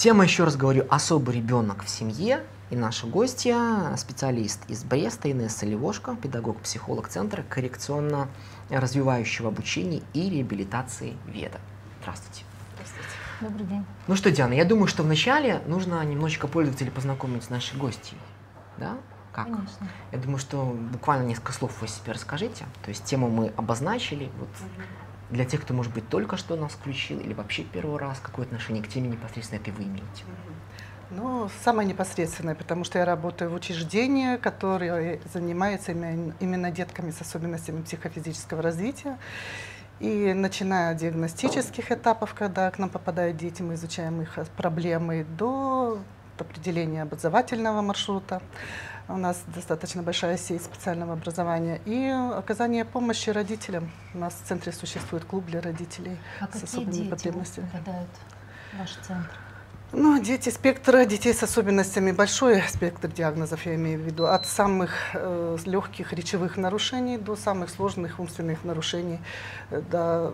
Тема, еще раз говорю, особый ребенок в семье. И наша гостья, специалист из Бреста, Инесса Левошко, педагог-психолог Центра коррекционно-развивающего обучения и реабилитации ВЕДа. Здравствуйте. Здравствуйте. Добрый день. Ну что, Диана, я думаю, что вначале нужно немножечко пользователей познакомить с нашей гостьей. Да? Как? Конечно. Я думаю, что буквально несколько слов вы себе расскажите. То есть тему мы обозначили. Вот для тех, кто, может быть, только что нас включил или вообще первый раз, какое отношение к теме непосредственно это вы имеете? Ну, самое непосредственное, потому что я работаю в учреждении, которое занимается именно, детками с особенностями психофизического развития. И начиная от диагностических этапов, когда к нам попадают дети, мы изучаем их проблемы, до определения образовательного маршрута. У нас достаточно большая сеть специального образования. И оказание помощи родителям. У нас в центре существует клуб для родителей а с особыми потребностями. попадают в ваш центр? Ну, дети спектра детей с особенностями, большой спектр диагнозов, я имею в виду, от самых э, легких речевых нарушений до самых сложных умственных нарушений, э, до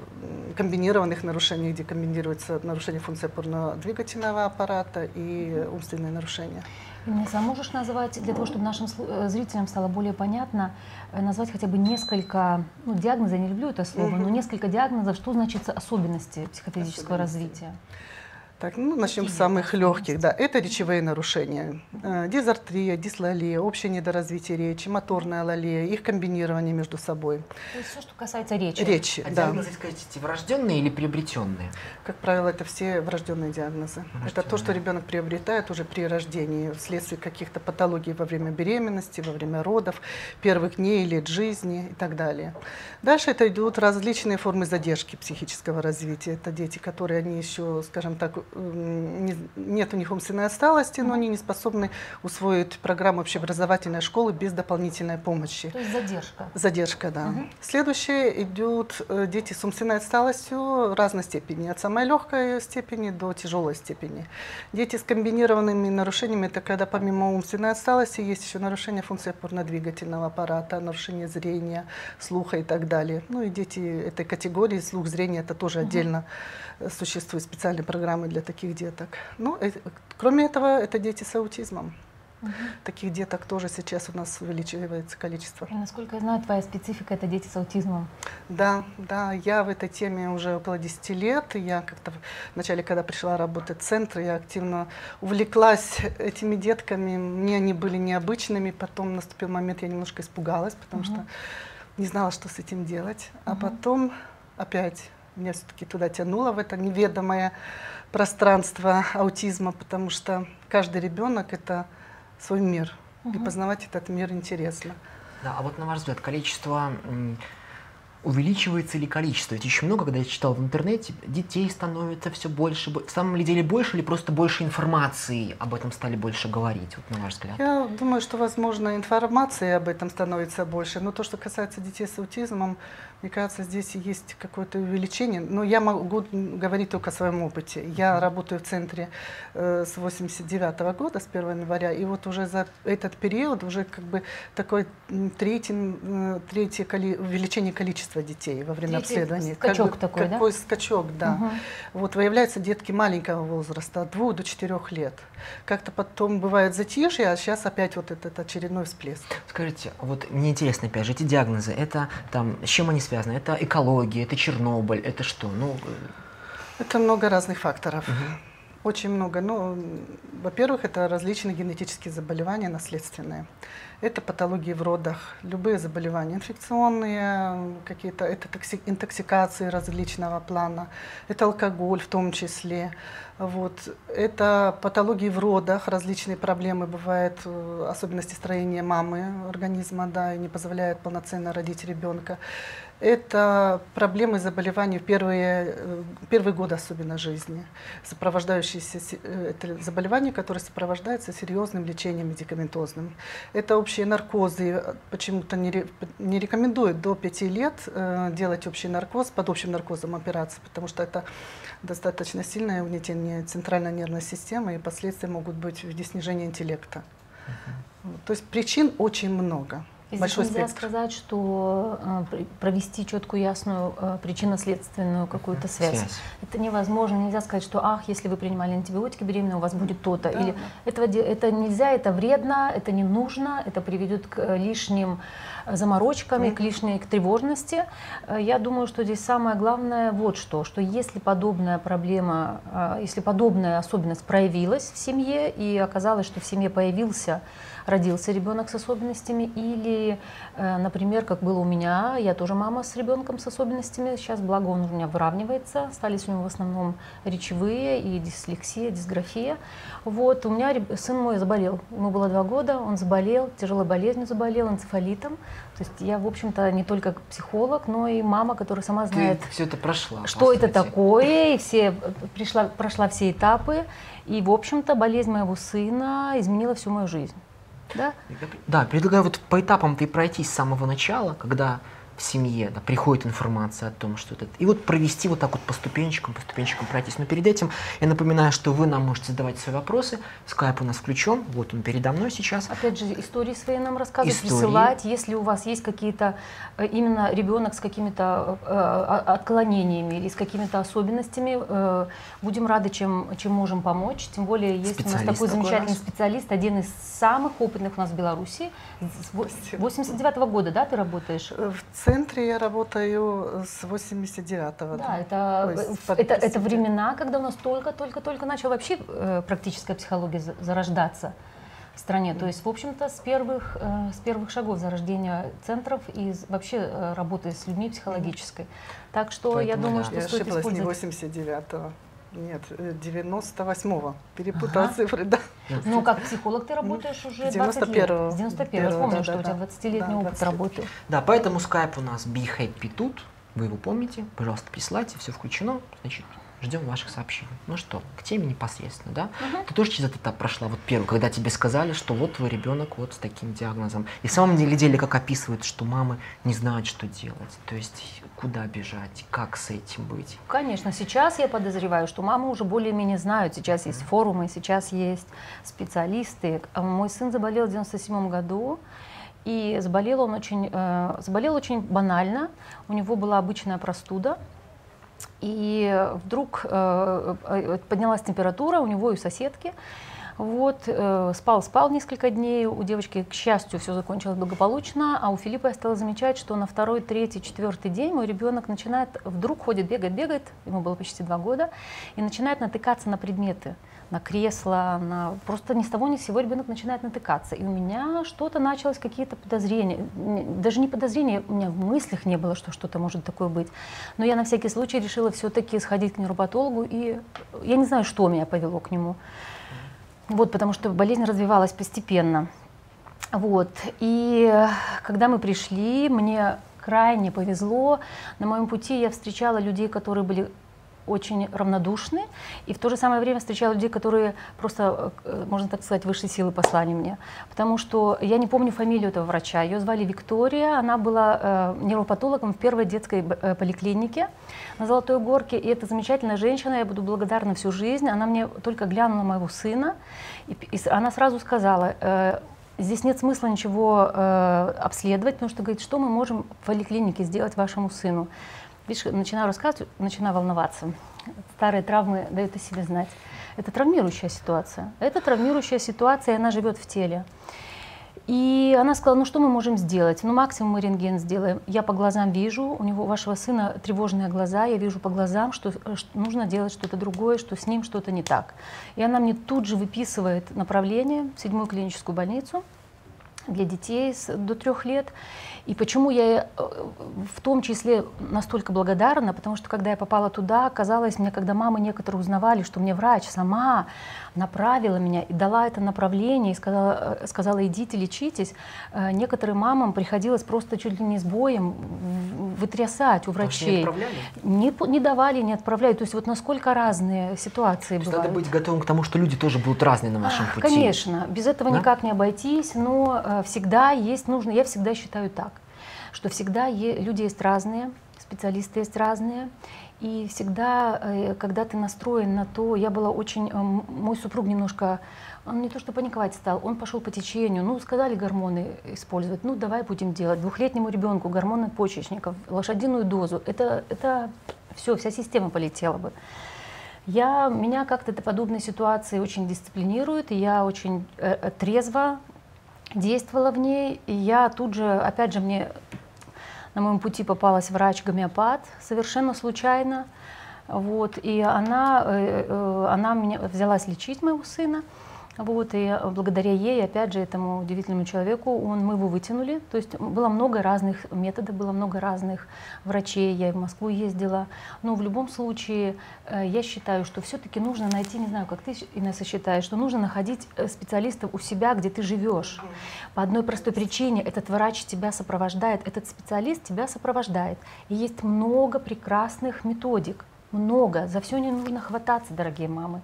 комбинированных нарушений, где комбинируется нарушение функции опорно-двигательного аппарата и умственные нарушения. Инесса, а можешь назвать, для того, чтобы нашим э, зрителям стало более понятно, э, назвать хотя бы несколько, ну, диагнозов, я не люблю это слово, угу. но несколько диагнозов, что значит особенности психофизического особенности. развития? Так, ну, начнем с самых легких. Да, это речевые нарушения. Э, дизартрия, дислалия, общее недоразвитие речи, моторная алалия, их комбинирование между собой. То есть все, что касается речи. Речи, а да. диагнозы, скажите, врожденные или приобретенные? Как правило, это все врожденные диагнозы. Врожденные. Это то, что ребенок приобретает уже при рождении, вследствие каких-то патологий во время беременности, во время родов, первых дней, лет жизни и так далее. Дальше это идут различные формы задержки психического развития. Это дети, которые они еще, скажем так, нет у них умственной отсталости, но они не способны усвоить программу общеобразовательной школы без дополнительной помощи. То есть задержка. Задержка, да. Угу. Следующие идут э, дети с умственной отсталостью разной степени, от самой легкой степени до тяжелой степени. Дети с комбинированными нарушениями, это когда помимо умственной отсталости есть еще нарушение функции опорно-двигательного аппарата, нарушение зрения, слуха и так далее. Ну и дети этой категории, слух, зрение, это тоже угу. отдельно существуют специальные программы для таких деток. Ну, э, кроме этого, это дети с аутизмом. Угу. Таких деток тоже сейчас у нас увеличивается количество. И, насколько я знаю, твоя специфика – это дети с аутизмом. Да, да, я в этой теме уже около 10 лет. Я как-то вначале, когда пришла работать в центр, я активно увлеклась этими детками. Мне они были необычными. Потом наступил момент, я немножко испугалась, потому угу. что не знала, что с этим делать. Угу. А потом опять меня все-таки туда тянуло, в это неведомое пространство аутизма, потому что каждый ребенок — это свой мир, угу. и познавать этот мир интересно. Да, а вот на ваш взгляд, количество увеличивается ли количество? Ведь еще много, когда я читал в интернете, детей становится все больше. В самом ли деле больше или просто больше информации об этом стали больше говорить, вот на ваш взгляд? Я думаю, что, возможно, информации об этом становится больше. Но то, что касается детей с аутизмом, мне кажется, здесь есть какое-то увеличение. Но я могу говорить только о своем опыте. Я работаю в центре э, с 89 -го года, с 1 января, и вот уже за этот период уже как бы такое третий, третье коли, увеличение количества детей во время Третий обследования. Скачок как такой, какой да? скачок, да. Угу. Вот выявляются детки маленького возраста, от 2 до 4 лет. Как-то потом бывает затишье, а сейчас опять вот этот очередной всплеск. Скажите, вот мне интересно, опять же, эти диагнозы, это там, с чем они связано? Это экология, это Чернобыль, это что? Ну, э, это много разных факторов. Угу. Очень много. Ну, во-первых, это различные генетические заболевания наследственные. Это патологии в родах, любые заболевания, инфекционные, какие-то, это интоксикации различного плана, это алкоголь в том числе. Вот. Это патологии в родах, различные проблемы бывают, э, особенности строения мамы организма, да, и не позволяет полноценно родить ребенка. Это проблемы заболеваний в первые, э, первые годы особенно жизни, сопровождающиеся э, это заболевания, которые сопровождаются серьезным лечением медикаментозным. Это общие наркозы, почему-то не, не рекомендуют до 5 лет делать общий наркоз, под общим наркозом операции, потому что это достаточно сильное угнетение центральной нервной системы, и последствия могут быть в виде снижения интеллекта. Uh -huh. То есть причин очень много. Здесь большой нельзя спектр. сказать, что э, пр- провести четкую, ясную э, причинно-следственную какую-то связь. Связь. Это невозможно. Нельзя сказать, что, ах, если вы принимали антибиотики беременные, у вас будет то-то. Да, Или этого, это нельзя, это вредно, это не нужно, это приведет к э, лишним заморочкам и к лишней к тревожности. Я думаю, что здесь самое главное вот что, что если подобная проблема, если подобная особенность проявилась в семье и оказалось, что в семье появился родился ребенок с особенностями, или, э, например, как было у меня, я тоже мама с ребенком с особенностями, сейчас, благо, он у меня выравнивается, остались у него в основном речевые и дислексия, дисграфия. Вот, у меня сын мой заболел, ему было два года, он заболел, тяжелой болезнью заболел, энцефалитом. То есть я, в общем-то, не только психолог, но и мама, которая сама знает, Ты все это прошла. что это такое, и все пришла, прошла все этапы, и, в общем-то, болезнь моего сына изменила всю мою жизнь. Да? Да, предлагаю вот по этапам ты пройтись с самого начала, когда в семье да, приходит информация о том, что это... И вот провести вот так вот по ступенчикам, по ступенчикам пройтись. Но перед этим я напоминаю, что вы нам можете задавать свои вопросы. Скайп у нас включен, вот он передо мной сейчас. Опять же, истории свои нам рассказывать, Истории. присылать. Если у вас есть какие-то, э, именно ребенок с какими-то э, о- отклонениями или с какими-то особенностями, э, будем рады, чем, чем можем помочь. Тем более, есть у нас такой такой замечательный раз. специалист, один из самых опытных у нас в Беларуси. С во- Спасибо. 89 года, да, ты работаешь? В центре я работаю с 89-го. Да, это, Ой, с это, это 59. времена, когда у нас только-только-только начала вообще э, практическая психология за- зарождаться в стране. То есть, в общем-то, с первых, э, с первых шагов зарождения центров и вообще э, работы с людьми психологической. Так что я Поэтому думаю, да. что Я стоит ошиблась, не использовать. 89-го. Нет, э, 98-го. Перепутала Ага. цифры, да. Ну, как психолог ты работаешь уже 20 лет. 91-го. С 91 Первого, Помню, да, что да, у тебя да. 20-летний Да, опыт 20 лет. работы. Да, поэтому скайп у нас Be Happy тут. Вы его помните? Пожалуйста, присылайте, все включено. Значит, ждем ваших сообщений. Ну что, к теме непосредственно, да? Ты тоже через этот этап прошла, вот первый, когда тебе сказали, что вот твой ребенок вот с таким диагнозом. И в самом деле, деле как описывают, что мамы не знают, что делать. То есть, куда бежать, как с этим быть. Конечно, сейчас я подозреваю, что мамы уже более-менее знают. Сейчас есть форумы, сейчас есть специалисты. А Мой сын заболел в 97 году, и заболел он очень, э, заболел очень банально. У него была обычная простуда. И вдруг э, э, поднялась температура у него и у соседки. Вот, э, спал, спал несколько дней. У девочки, к счастью, все закончилось благополучно. А у Филиппа я стала замечать, что на второй, третий, четвертый день мой ребенок начинает, вдруг ходит, бегает, бегает, ему было почти два года, и начинает натыкаться на предметы на кресло, на... просто ни с того ни с сего ребенок начинает натыкаться. И у меня что-то началось, какие-то подозрения. Даже не подозрения, у меня в мыслях не было, что что-то может такое быть. Но я на всякий случай решила все-таки сходить к невропатологу, и я не знаю, что меня повело к нему. Вот, потому что болезнь развивалась постепенно. Вот. И когда мы пришли, мне крайне повезло. На моем пути я встречала людей, которые были очень равнодушны, и в то же самое время встречала людей, которые просто, э, можно так сказать, высшей силы послали мне. Потому что я не помню фамилию этого врача. Ее звали Виктория, она была э, невропатологом в первой детской э, поликлинике на Золотой Горке. И это замечательная женщина, я буду благодарна всю жизнь. Она мне только глянула моего сына, и, и она сразу сказала, э, Здесь нет смысла ничего э, обследовать, потому что говорит, что мы можем в поликлинике сделать вашему сыну. Видишь, начинаю рассказывать, начинаю волноваться. Старые травмы дают о себе знать. Это травмирующая ситуация. Это травмирующая ситуация, и она живет в теле. И она сказала, ну что мы можем сделать? Ну максимум мы рентген сделаем. Я по глазам вижу, у него у вашего сына тревожные глаза, я вижу по глазам, что, э, что нужно делать что-то другое, что с ним что-то не так. И она мне тут же выписывает направление в седьмую клиническую больницу для детей с, до трех лет. И почему я э, в том числе настолько благодарна, потому что когда я попала туда, оказалось мне, когда мамы некоторые узнавали, что мне врач сама направила меня и дала это направление, и сказала, э, сказала идите лечитесь, э, некоторым мамам приходилось просто чуть ли не с боем вытрясать у не врачей. отправляли? Не, п- не давали, не отправляли. То есть вот насколько разные ситуации То бывают. надо быть готовым к тому, что люди тоже будут разные на вашем Ах, пути. Конечно, без этого Да? никак не обойтись, но всегда есть нужно, я всегда считаю так, что всегда люди есть разные, специалисты есть разные, и всегда, э, когда ты настроен на то, я была очень, э, мой супруг немножко он не то что паниковать стал, он пошел по течению. Ну, сказали гормоны использовать, ну, давай будем делать. Двухлетнему ребенку гормоны почечников, лошадиную дозу. Это, это все, вся система полетела бы. Я, меня как-то подобные ситуации очень дисциплинируют, и я очень э, э, трезво действовала в ней. И я тут же, опять же, мне на моем пути попалась врач-гомеопат совершенно случайно. Вот, и она, э, э, она меня взялась лечить моего сына. Вот, и благодаря ей, опять же, этому удивительному человеку, он, мы его вытянули. То есть было много разных методов, было много разных врачей. Я и в Москву ездила. Но в любом случае, э, я считаю, что все-таки нужно найти, не знаю, как ты, Инесса, считаешь, что нужно находить специалистов у себя, где ты живешь. По одной простой причине, этот врач тебя сопровождает, этот специалист тебя сопровождает. И есть много прекрасных методик много, за все не нужно хвататься, дорогие мамы.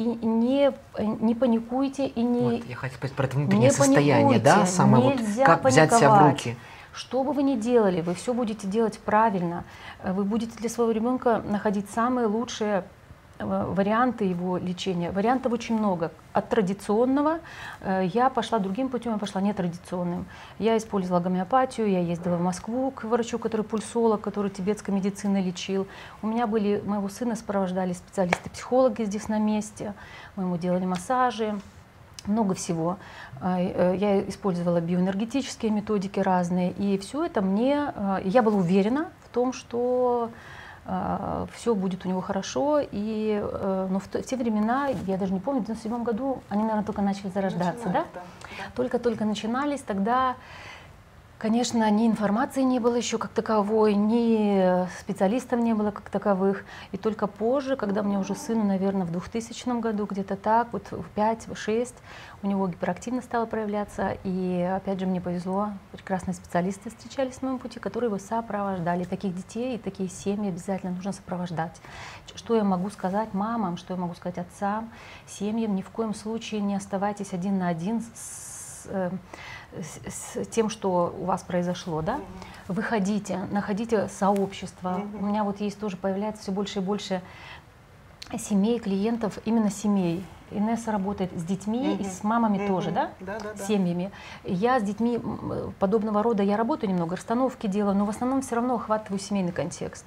И не, не паникуйте, и не... Вот, я хотела сказать про это внутреннее состояние, да, самое вот, как взять себя в руки. Что бы вы ни делали, вы все будете делать правильно. Вы будете для своего ребенка находить самые лучшие Э, варианты его лечения. Вариантов очень много. От традиционного э, я пошла другим путем, я пошла нетрадиционным. Я использовала гомеопатию, я ездила в Москву к врачу, который пульсолог, который тибетской медициной лечил. У меня были, моего сына сопровождали специалисты-психологи здесь на месте, мы ему делали массажи много всего. Э, я использовала биоэнергетические методики разные, и все это мне, я была уверена в том, что все будет у него хорошо. И, э, но в, в те времена, я даже не помню, в 97 году они, наверное, только начали зарождаться, да? Только-только начинались, тогда Конечно, ни информации не было еще как таковой, ни специалистов не было как таковых. И только позже, когда мне уже сыну, наверное, в 2000 году, где-то так, вот в 5-6, у него гиперактивность стала проявляться. И опять же мне повезло, прекрасные специалисты встречались на моем пути, которые его сопровождали. Таких детей и такие семьи обязательно нужно сопровождать. Что я могу сказать мамам, что я могу сказать отцам, семьям, ни в коем случае не оставайтесь один на один с э, с, тем, что у вас произошло, да, выходите, находите сообщество. У меня вот есть тоже появляется все больше и больше семей, клиентов, именно семей. Инесса работает с детьми угу. и с мамами угу. тоже, да? Да, да, да. Семьями. Я с детьми подобного рода, я работаю немного, расстановки делаю, но в основном все равно охватываю семейный контекст.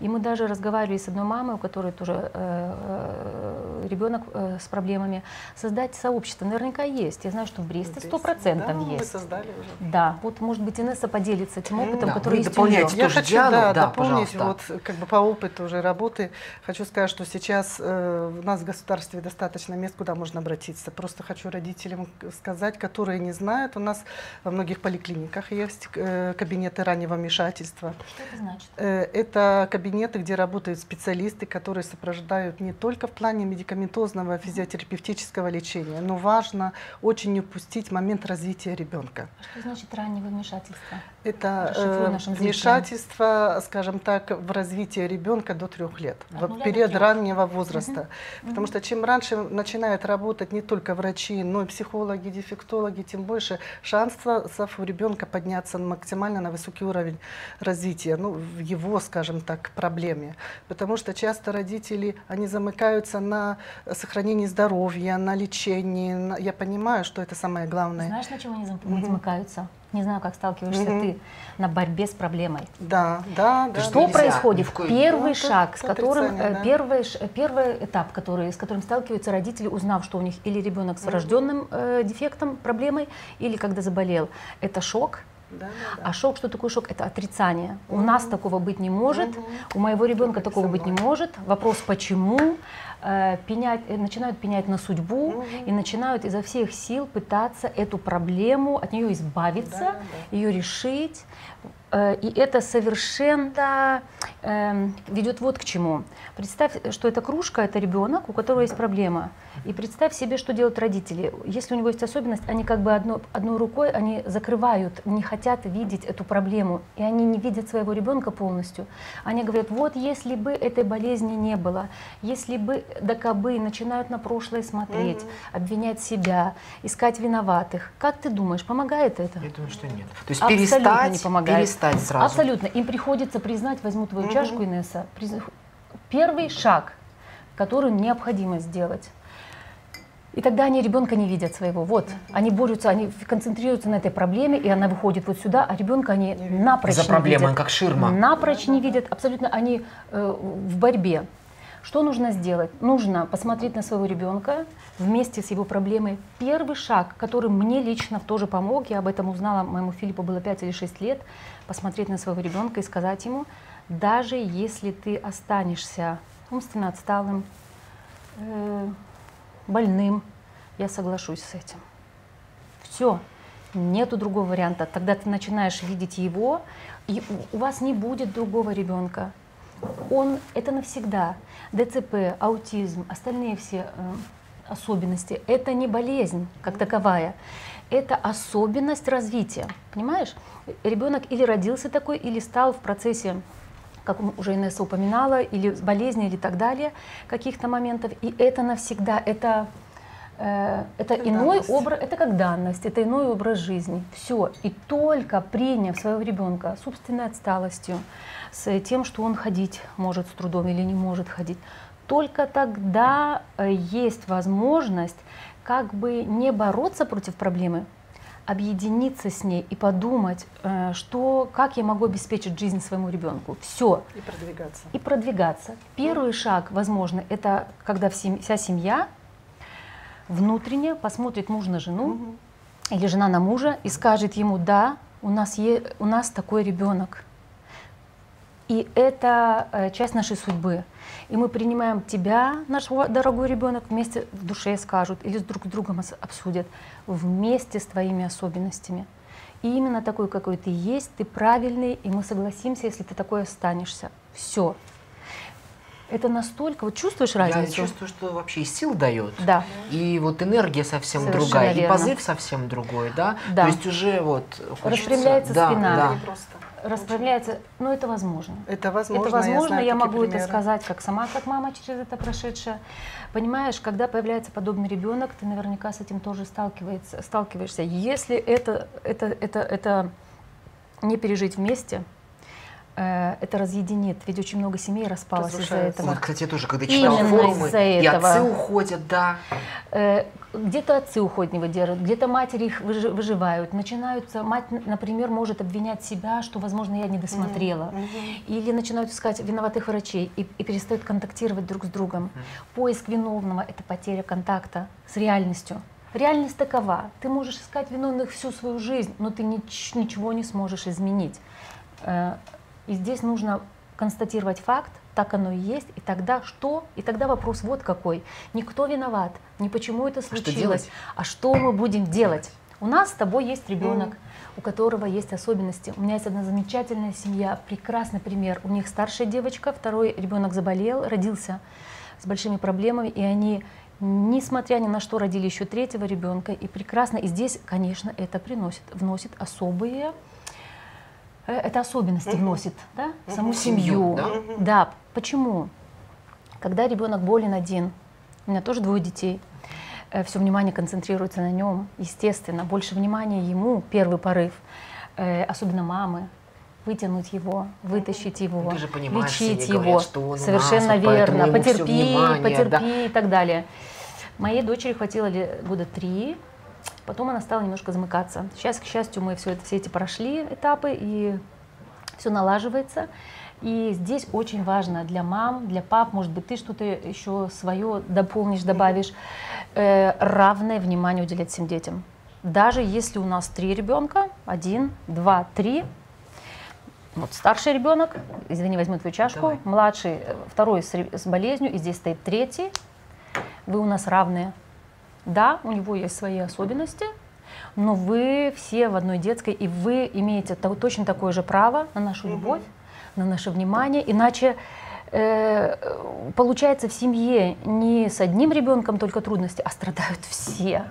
И мы даже разговаривали с одной мамой, у которой тоже э, э, ребенок э, с проблемами, создать сообщество. Наверняка есть. Я знаю, что в Бресте сто процентов да, есть. Мы создали уже. Да, вот может быть Инесса поделится тем опытом, да, который есть у нее. Я хочу Диану, да, да, дополнить вот как бы по опыту уже работы. Хочу сказать, что сейчас э, у нас в государстве достаточно мест, куда можно обратиться. Просто хочу родителям сказать, которые не знают, у нас во многих поликлиниках есть э, кабинеты раннего вмешательства. Что это значит? Э, это кабинет кабинеты, где работают специалисты, которые сопровождают не только в плане медикаментозного физиотерапевтического лечения, но важно очень не упустить момент развития ребенка. Что значит раннего вмешательства? Это э, вмешательство, скажем так, в развитие ребенка до трех лет, От в период раннего возраста. Угу. Потому что чем раньше начинают работать не только врачи, но и психологи, дефектологи, тем больше шансов у ребенка подняться максимально на высокий уровень развития, ну, в его, скажем так, проблеме. Потому что часто родители, они замыкаются на сохранении здоровья, на лечении. Я понимаю, что это самое главное. Знаешь, на чем они замыкаются? Не знаю, как сталкиваешься mm-hmm. ты на борьбе с проблемой. Да, да, да. Что нельзя, происходит? Первый ну, шаг, с которым э, да. первый, первый этап, который, с которым сталкиваются родители, узнав, что у них или ребенок с врожденным э, дефектом, проблемой, или когда заболел, это шок, да, да, да. А шок, что такое шок? Это отрицание. Угу. У нас такого быть не может, угу. у моего ребенка такого быть не может. Вопрос почему? Э, пенять, э, начинают пенять на судьбу угу. и начинают изо всех сил пытаться эту проблему, от нее избавиться, да, да. ее решить. Э, и это совершенно э, ведет вот к чему. Представь, что эта кружка, это ребенок, у которого есть проблема. И представь себе, что делают родители. Если у него есть особенность, они как бы одно, одной рукой они закрывают, не хотят видеть эту проблему. И они не видят своего ребенка полностью. Они говорят, вот если бы этой болезни не было, если бы, да кабы, начинают на прошлое смотреть, угу. обвинять себя, искать виноватых. Как ты думаешь, помогает это? Я думаю, что нет. То есть Абсолютно перестать, не помогает. перестать сразу. Абсолютно. Им приходится признать, возьму твою угу. чашку, Инесса, первый шаг, который необходимо сделать И тогда они ребенка не видят своего. Вот, они борются, они концентрируются на этой проблеме, и она выходит вот сюда, а ребенка они напрочь За не проблемой, видят. как ширма. Напрочь не видят, абсолютно они э, в борьбе. Что нужно сделать? Нужно посмотреть на своего ребенка вместе с его проблемой. Первый шаг, который мне лично тоже помог, я об этом узнала, моему Филиппу было 5 или 6 лет, посмотреть на своего ребенка и сказать ему, даже если ты останешься умственно отсталым, э, больным, я соглашусь с этим. Все, нету другого варианта. Тогда ты начинаешь видеть его, и у- вас не будет другого ребенка. Он это навсегда. ДЦП, аутизм, остальные все э, особенности это не болезнь как таковая. Это особенность развития. Понимаешь? Ребенок или родился такой, или стал в процессе как уже Инесса упоминала, или болезни, или так далее, каких-то моментов. И это навсегда, это, это Это иной данность. образ, это как данность, это иной образ жизни. Все. И только приняв своего ребенка с умственной отсталостью, с тем, что он ходить может с трудом или не может ходить, только тогда э, есть возможность как бы не бороться против проблемы, объединиться с ней и подумать, э, что, как я могу обеспечить жизнь своему ребенку. Все. И продвигаться. И продвигаться. Первый шаг, возможно, это когда вся семья внутренне посмотрит муж на жену или жена на мужа и скажет ему, да, у нас, е- у нас такой ребенок. И это э, часть нашей судьбы. И мы принимаем тебя, наш дорогой ребенок, вместе в душе скажут или друг с другом обсудят, вместе с твоими особенностями. И именно такой, какой ты есть, ты правильный, и мы согласимся, если ты такой останешься. Все. Это настолько, вот чувствуешь Я разницу? чувствую, что вообще и сил дает. Да. И вот энергия совсем Совершенно другая, и верно. позыв совсем другой, да? Да. То есть уже вот хочется- Распрямляется да, спина. Да. Просто. Расправляется, но это возможно. Это возможно. это возможно, знаю я, могу это примеры. сказать как сама, как мама через это прошедшая. Понимаешь, когда появляется подобный ребенок, ты наверняка с этим тоже сталкивается, сталкиваешься. Если это, это, это, это не пережить вместе, это разъединит. Ведь очень много семей распалось из-за этого. Вот, кстати, я тоже, когда читал Именно форумы, и отцы уходят, да. Э, Где-то отцы уходят, не выдерживают, где-то матери их выжи- выживают. Начинаются, мать, например, может обвинять себя, что, возможно, я не досмотрела. Или начинают искать виноватых врачей и, и перестают контактировать друг с другом. Поиск виновного – это потеря контакта с реальностью. Реальность такова. Ты можешь искать виновных всю свою жизнь, но ты нич- ничего не сможешь изменить. И здесь нужно констатировать факт, так оно и есть, и тогда что? И тогда вопрос вот какой. Никто виноват, не почему это что случилось, делать? а что мы будем делать. У нас с тобой есть ребенок, у которого есть особенности. У меня есть одна замечательная семья, прекрасный пример. У них старшая девочка, второй ребенок заболел, родился с большими проблемами, и они, несмотря ни на что, родили еще третьего ребенка, и прекрасно. И здесь, конечно, это приносит, вносит особые это особенности вносит, да, в саму Семью, семью. Да, почему? Когда ребенок болен один, у меня тоже двое детей, все внимание концентрируется на нем, естественно, больше внимания ему, первый порыв, э, особенно мамы, вытянуть его, вытащить его, Ну, ты же лечить говорят, его. что он нас, Совершенно поэтому верно. Потерпи, внимание, потерпи да. и так далее. Моей дочери хватило года три, потом она стала немножко замыкаться. Сейчас, к счастью, мы все, это, все эти прошли этапы, и все налаживается. И здесь очень важно для мам, для пап, может быть, ты что-то еще свое дополнишь, добавишь, э, равное внимание уделять всем детям. Даже если у нас три ребенка, один, два, три, вот старший ребенок, извини, возьму твою чашку, Давай. младший, э, второй с, с болезнью, и здесь стоит третий, вы у нас равные. Да, у него есть свои особенности, но вы все в одной детской, и вы имеете то- точно такое же право на нашу любовь, на наше внимание, иначе э, получается в семье не с одним ребенком только трудности, а страдают все.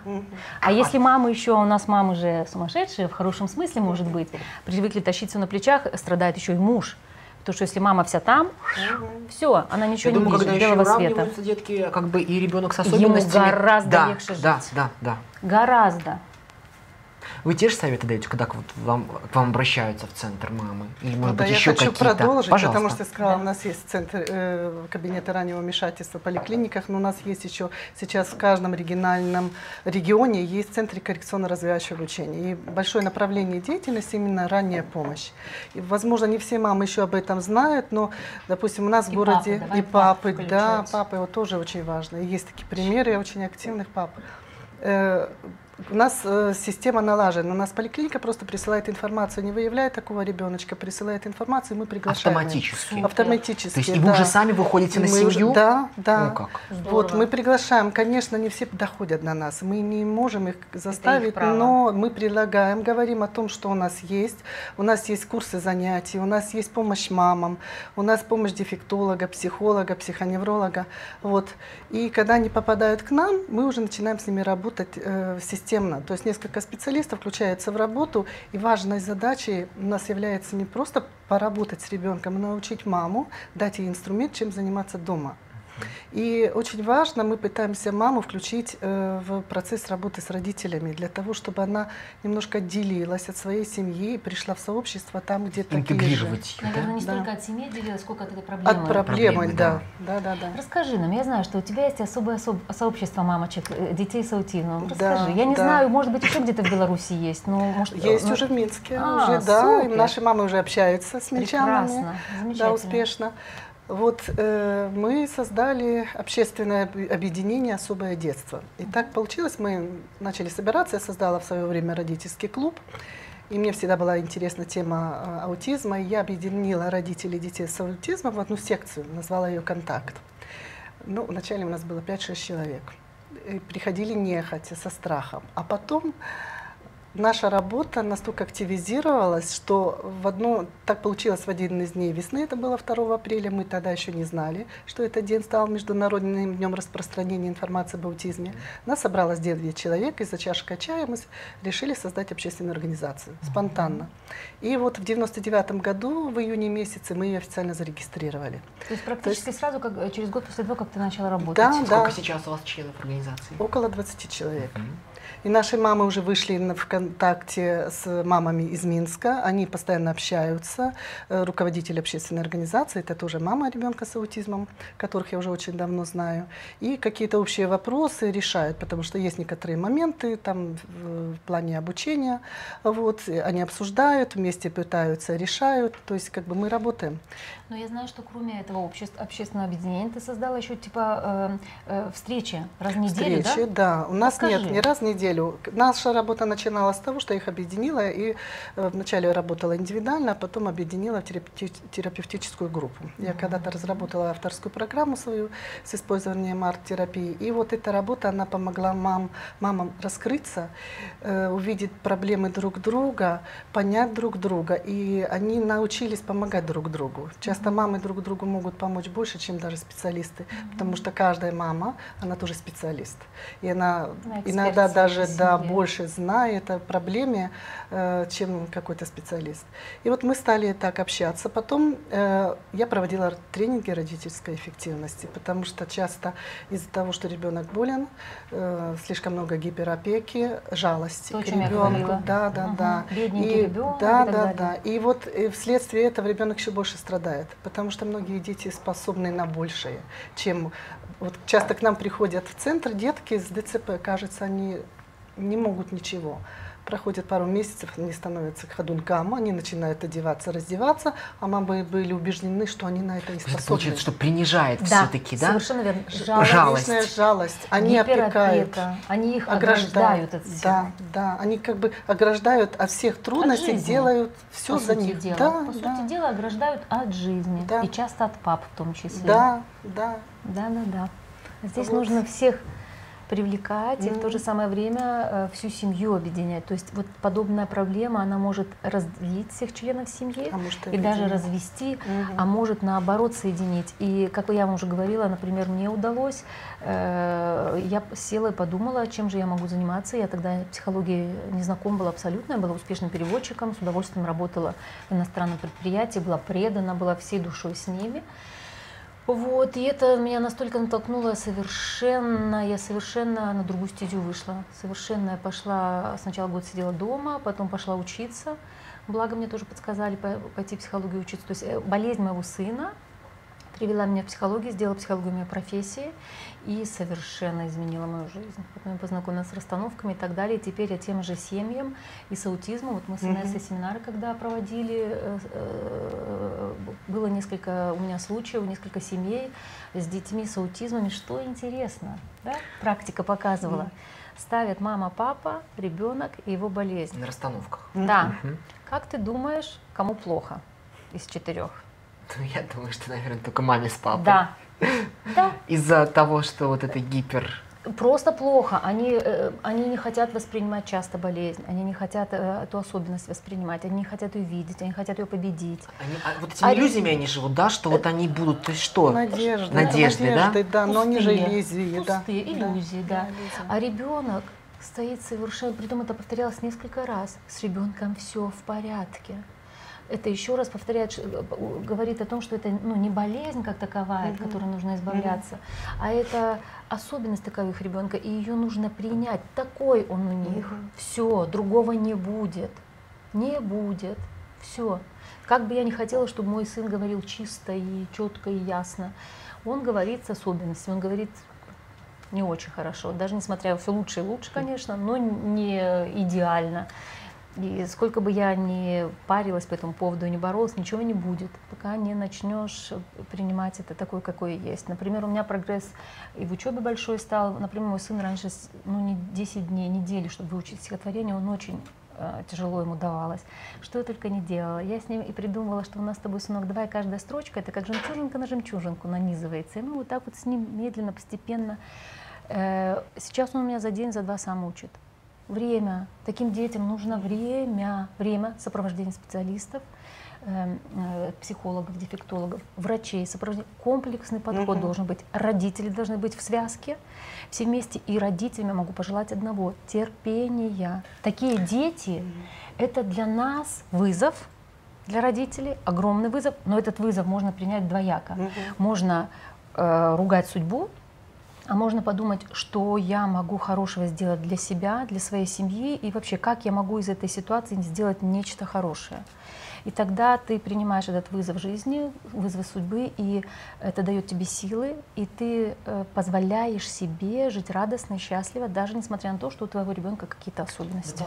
А если мамы еще, у нас мамы же сумасшедшие, в хорошем смысле, может быть, привыкли тащить все на плечах, страдает еще и муж. Потому что если мама вся там, все, она ничего Я не думаю, видит, когда еще света. детки, как бы и ребенок с Ему особенностями. гораздо да, легче жить. Да, да, да. Гораздо. Вы те же советы даете, когда к, вот вам, к вам обращаются в центр мамы? Или, может да, быть, я еще хочу какие-то? продолжить, Пожалуйста. потому что я сказала, Да. у нас есть центр э, кабинета раннего вмешательства в поликлиниках, но у нас есть еще сейчас в каждом региональном регионе есть центры коррекционно-развивающего обучения. И большое направление деятельности именно ранняя помощь. И, возможно, не все мамы еще об этом знают, но, допустим, у нас И в городе папы, и папы, пап да, папы, вот тоже очень важно. И есть такие примеры очень активных пап. У нас э, система налажена. У нас поликлиника просто присылает информацию, не выявляет такого ребеночка, присылает информацию, и мы приглашаем. его. Автоматически. Автоматически. То есть и вы да. уже сами выходите И на мы уже- семью? да, да. Ну как? Вот мы приглашаем, конечно, не все доходят на нас, мы не можем их заставить, право. но мы предлагаем, говорим о том, что у нас есть. У нас есть курсы занятий, у нас есть помощь мамам, у нас помощь дефектолога, психолога, психоневролога. Вот. И когда они попадают к нам, мы уже начинаем с ними работать э, системно. То есть несколько специалистов включаются в работу, и важной задачей у нас является не просто поработать с ребенком, а научить маму, дать ей инструмент, чем заниматься дома. И очень важно, мы пытаемся маму включить э, в процесс работы с родителями, для того, чтобы она немножко отделилась от своей семьи и пришла в сообщество там, где такие же. Интегрировать. ее, Наверное, да? не Да. столько от семьи делилась, сколько от этой проблемы. От проблемы, Проблемы, да. Да, да, да. Расскажи нам, я знаю, что у тебя есть особое особ- сообщество мамочек, э, детей с аутизмом. Да, Расскажи. я не да. знаю, может быть, еще где-то в Беларуси есть, но может Есть ну, уже в Минске, А, уже, да, супер. наши мамы уже общаются с минчанами. Прекрасно, Да, успешно. Вот э, мы создали общественное об- объединение «Особое детство». И так получилось, мы начали собираться, я создала в свое время родительский клуб. И мне всегда была интересна тема э, аутизма, и я объединила родителей детей с аутизмом в одну секцию, назвала ее «Контакт». Ну, вначале у нас было 5-6 человек. И приходили нехотя, со страхом. А потом наша работа настолько активизировалась, что в одно, так получилось в один из дней весны, это было 2 апреля, мы тогда еще не знали, что этот день стал Международным днем распространения информации об аутизме. Нас собралось 9 человек, и за чашкой чая мы решили создать общественную организацию, спонтанно. И вот в 99 году, в июне месяце, мы ее официально зарегистрировали. То есть практически сразу, как, э, через год после того, как ты начала работать. Да, Сколько да. сейчас у вас членов организации? Около 20 человек. Мгм. И наши мамы уже вышли в контакте с мамами из Минска. Они постоянно общаются. Э, Руководитель общественной организации, это тоже мама ребенка с аутизмом, которых я уже очень давно знаю. И какие-то общие вопросы решают, потому что есть некоторые моменты там в, плане обучения. Вот, они обсуждают, вместе пытаются, решают. То есть как бы мы работаем. Но я знаю, что кроме этого обществ- общественного объединения ты создала еще типа э, э, встречи раз в неделю, Встречи, да? да? У нас Расскажи. нет, не раз в неделю. Наша работа начиналась с того, что я их объединила, и э, вначале работала индивидуально, а потом объединила в терапевти- терапевтическую группу. Я когда-то разработала авторскую программу свою с использованием арт-терапии, и вот эта работа, она помогла мам, мамам раскрыться, э, увидеть проблемы друг друга, понять друг друга, и они научились помогать друг другу. Часто мамы друг другу могут помочь больше, чем даже специалисты, потому что каждая мама, она тоже специалист. И она иногда даже да, больше знает о проблеме, э, чем какой-то специалист. И вот мы стали так общаться. Потом э, я проводила тренинги родительской эффективности, потому что часто из-за того, что ребенок болен, э, слишком много гиперопеки, жалости То, к ребенку. Да, да, Мгм. да. Бедненький ребенок да, и да, далее. да. И вот э, вследствие этого ребенок еще больше страдает, потому что многие дети способны на большее, чем вот часто к нам приходят в центр детки с ДЦП, кажется, они не могут ничего. Проходит пару месяцев, они становятся ходункам, они начинают одеваться, раздеваться, а мамы были убеждены, что они на это не есть это способны. получается, что принижает Да, все-таки, да? совершенно верно. Жалость, жалость. Жалость. Они опекают. Они их ограждают. ограждают от всего. Да, да, они как бы ограждают от всех трудностей, жизни, делают все по за них. дела. Да, по да, сути дела ограждают от жизни. Да. И часто от пап в том числе. да, да. Да, да, да. Здесь Вот. нужно всех привлекать и в то же самое время э, всю семью объединять. То есть вот подобная проблема, она может разделить всех членов семьи А может, и даже объединить. развести, Мгм. а может наоборот соединить. И как я вам уже говорила, например, мне удалось, э, я села и подумала, чем же я могу заниматься. Я тогда психологией не знаком была абсолютно, я была успешным переводчиком, с удовольствием работала в иностранном предприятии, была предана, была всей душой с ними. Вот, и это меня настолько натолкнуло совершенно, я совершенно на другую стезю вышла. Совершенно я пошла, сначала год сидела дома, потом пошла учиться. Благо мне тоже подсказали пойти в психологию учиться. То есть э, болезнь моего сына, привела меня в психологию, сделала психологию моей профессии и совершенно изменила мою жизнь. Потом я познакомилась с расстановками и так далее. И теперь я тем же семьям и с аутизмом. Вот мы с Инессой mm-hmm. семинары, когда проводили, э, э, было несколько у меня случаев, несколько семей с детьми с аутизмом. И что интересно, да? практика показывала. Mm-hmm. Ставят мама, папа, ребенок и его болезнь. На расстановках. Да. Mm-hmm. Как ты думаешь, кому плохо из четырех? Ну, я думаю, что, наверное, только маме с папой. Да. да. Из-за того, что вот это гипер... Просто плохо. Они, э, они не хотят воспринимать часто болезнь, они не хотят э, эту особенность воспринимать, они не хотят ее видеть, они хотят ее победить. Они, а вот этими а иллюзиями они живут, да, что вот они будут, то есть что? Надежды. Надежды, да? да, да но они же иллюзии. Пустые да. иллюзии, да. да. А ребенок стоит совершенно, притом это повторялось несколько раз, с ребенком все в порядке это еще раз повторяет, э, говорит о том, что это ну, не болезнь как таковая, от которой нужно избавляться, а это особенность таковых ребенка, и ее нужно принять. Такой он у них. Все, другого не будет. Не будет. Все. Как бы я ни хотела, чтобы мой сын говорил чисто и четко и ясно, он говорит с особенностями, он говорит не очень хорошо, даже несмотря все лучше и лучше, конечно, но не идеально. И сколько бы я ни парилась по этому поводу не боролась, ничего не будет, пока не начнешь принимать это такое, какое есть. Например, у меня прогресс и в учебе большой стал. Например, мой сын раньше, ну, не 10 дней, недели, чтобы выучить стихотворение, он очень э, тяжело ему давалось. Что я только не делала. Я с ним и придумывала, что у нас с тобой, сынок, давай каждая строчка, это как жемчужинка на жемчужинку нанизывается. И мы вот так вот с ним медленно, постепенно. Э, сейчас он у меня за день, за два сам учит время. Таким детям нужно время, время сопровождения специалистов, э, э, психологов, дефектологов, врачей, сопровождение. Комплексный подход угу. должен быть. Родители должны быть в связке, все вместе. И родителям я могу пожелать одного – терпения. Такие дети – это для нас вызов, для родителей огромный вызов, но этот вызов можно принять двояко. Угу. Можно э, ругать судьбу, а можно подумать, что я могу хорошего сделать для себя, для своей семьи, и вообще, как я могу из этой ситуации сделать нечто хорошее. И тогда ты принимаешь этот вызов жизни, вызов судьбы, и это дает тебе силы, и ты э, позволяешь себе жить радостно и счастливо, даже несмотря на то, что у твоего ребенка какие-то особенности.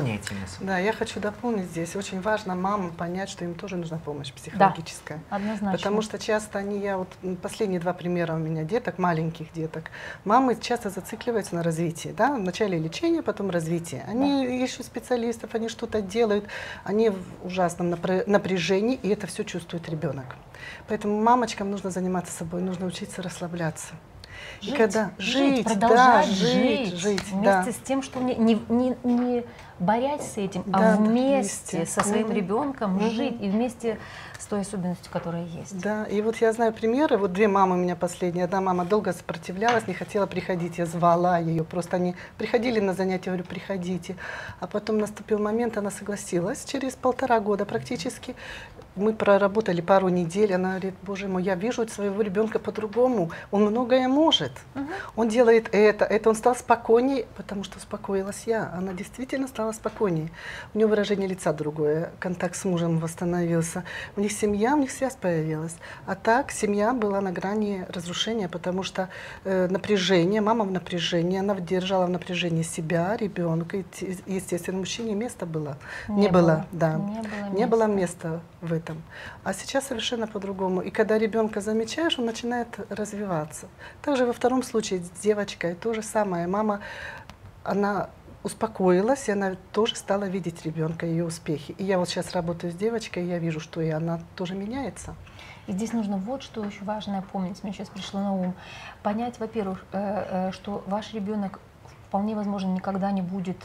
Да, я хочу дополнить здесь. Очень важно мамам понять, что им тоже нужна помощь психологическая. Да, однозначно. Потому что часто они, я вот последние два примера у меня деток, маленьких деток, мамы часто зацикливаются на развитии, да, вначале лечение, потом развитие. Они да. ищут специалистов, они что-то делают, они в ужасном напряжении напряжении, и это все чувствует ребенок. Поэтому мамочкам нужно заниматься собой, нужно учиться расслабляться. Жить, и когда жить, жить да, жить, жить, вместе да. с тем, что не, не, не, не борясь с этим, а да, а вместе, вместе со своим ребенком угу. жить и вместе с той особенностью, которая есть. Да, и вот я знаю примеры, вот две мамы у меня последние. Одна мама долго сопротивлялась, не хотела приходить, я звала ее, просто они приходили на занятия, говорю, приходите. А потом наступил момент, она согласилась, через полтора года практически, мы проработали пару недель, она говорит, боже мой, я вижу своего ребенка по-другому, он многое может, угу. он делает это, это он стал спокойнее, потому что успокоилась я, она действительно стала спокойнее, у нее выражение лица другое, контакт с мужем восстановился, у них семья, у них связь появилась, а так семья была на грани разрушения, потому что э, напряжение, мама в напряжении, она держала в напряжении себя, ребенка, и, естественно, мужчине места было, не, не было, было, да, не было, не было места в этом этом. А сейчас совершенно по-другому. И когда ребенка замечаешь, он начинает развиваться. Также во втором случае с девочкой то же самое. Мама, она успокоилась, и она тоже стала видеть ребенка, ее успехи. И я вот сейчас работаю с девочкой, и я вижу, что и она тоже меняется. И здесь нужно вот что еще важное помнить, мне сейчас пришло на ум. Понять, во-первых, э, э, что ваш ребенок вполне возможно никогда не будет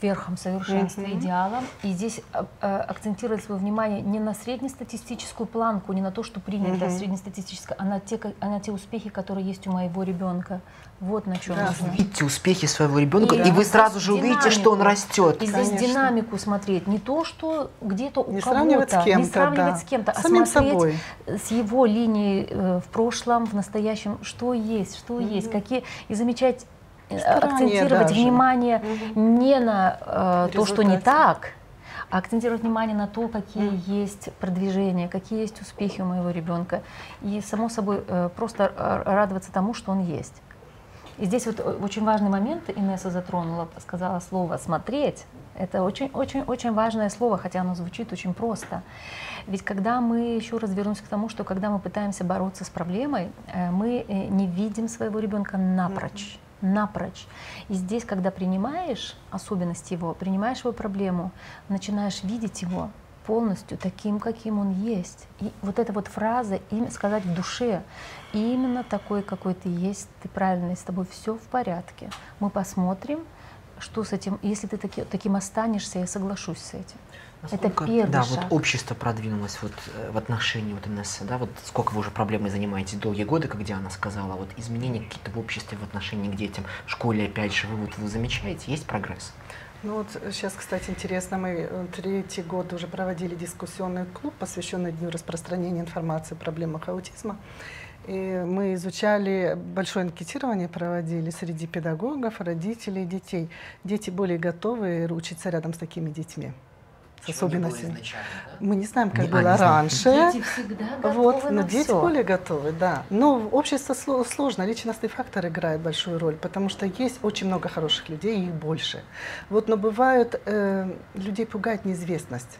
верхом совершенства, Мгм. идеалом. И здесь а, а, акцентировать свое внимание не на среднестатистическую планку, не на то, что принято Мгм. среднестатистическое, а на, те, а на те успехи, которые есть у моего ребенка. Вот на чем Да. нужно. Видите успехи своего ребенка, И и, вы сразу же увидите, что он Динамику. растет. И здесь Конечно. динамику смотреть, не то, что где-то у Не кого-то, сравнивать с кем-то, не сравнивать да. с кем-то, а Самим смотреть собой. с его линией э, в прошлом, в настоящем, что есть, что есть, какие и замечать, э, акцентировать даже. внимание Мгм. не на э, то, что не так, а акцентировать внимание на то, какие Мгм. есть продвижения, какие есть успехи у моего ребенка, и само собой э, просто э, радоваться тому, что он есть. И здесь вот э, очень важный момент Инесса затронула, сказала слово «смотреть». Это очень-очень-очень важное слово, хотя оно звучит очень просто. Ведь когда мы, еще раз вернусь к тому, что когда мы пытаемся бороться с проблемой, мы не видим своего ребенка напрочь. Напрочь. И здесь, когда принимаешь особенность его, принимаешь его проблему, начинаешь видеть его полностью таким, каким он есть. И вот эта вот фраза им сказать в душе, именно такой, какой ты есть, ты правильный, с тобой все в порядке. Мы посмотрим, что с этим, если ты таки- таким останешься, я соглашусь с этим. Это Насколько, первый да, шаг. вот общество продвинулось вот э, в отношении вот Инессы, да, вот сколько вы уже проблемой занимаетесь долгие годы, как Диана сказала, вот изменения какие-то в обществе в отношении к детям, в школе, опять же, вы вот вы замечаете, есть прогресс? Ну вот сейчас, кстати, интересно, мы э, третий год уже проводили дискуссионный клуб, посвященный Дню распространения информации о проблемах аутизма. И мы изучали, большое анкетирование проводили среди педагогов, родителей, детей. Дети более готовы учиться рядом с такими детьми. С особенностями. Мы не знаем, как Не- а, было знаем. раньше. Дети всегда готовы Вот, на но дети всё. более готовы, да. Но общество сло- сложно, личностный фактор играет большую роль, потому что есть очень много хороших людей, и их больше. Вот, но бывает, э, людей пугает неизвестность.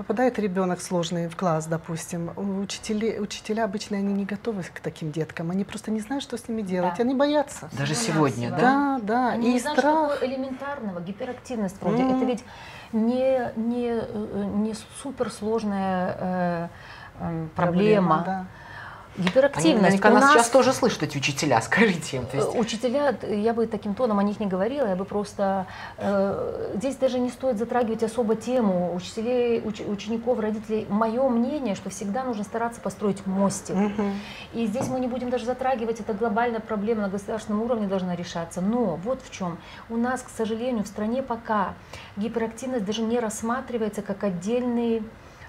Попадает ребенок сложный в класс, допустим, у учителей, учителя обычно они не готовы к таким деткам, они просто не знают, что с ними делать, Да. они боятся. Даже сегодня, да? Да, да, Они и не знают, страх. что такое элементарного, гиперактивность вроде. Мгм. Это ведь не, не, э, не суперсложная э, э, проблема. да. Они Гиперактивность. наверняка У нас нас сейчас тоже слышат, эти учителя, скажите им. есть- Учителя, я бы таким тоном о них не говорила, я бы просто... э, здесь даже не стоит затрагивать особо тему учителей, уч- учеников, родителей. Мое мнение, что всегда нужно стараться построить мостик. Мгм. И здесь мы не будем даже затрагивать, это глобальная проблема на государственном уровне должна решаться. Но вот в чем. У нас, к сожалению, в стране пока гиперактивность даже не рассматривается как отдельный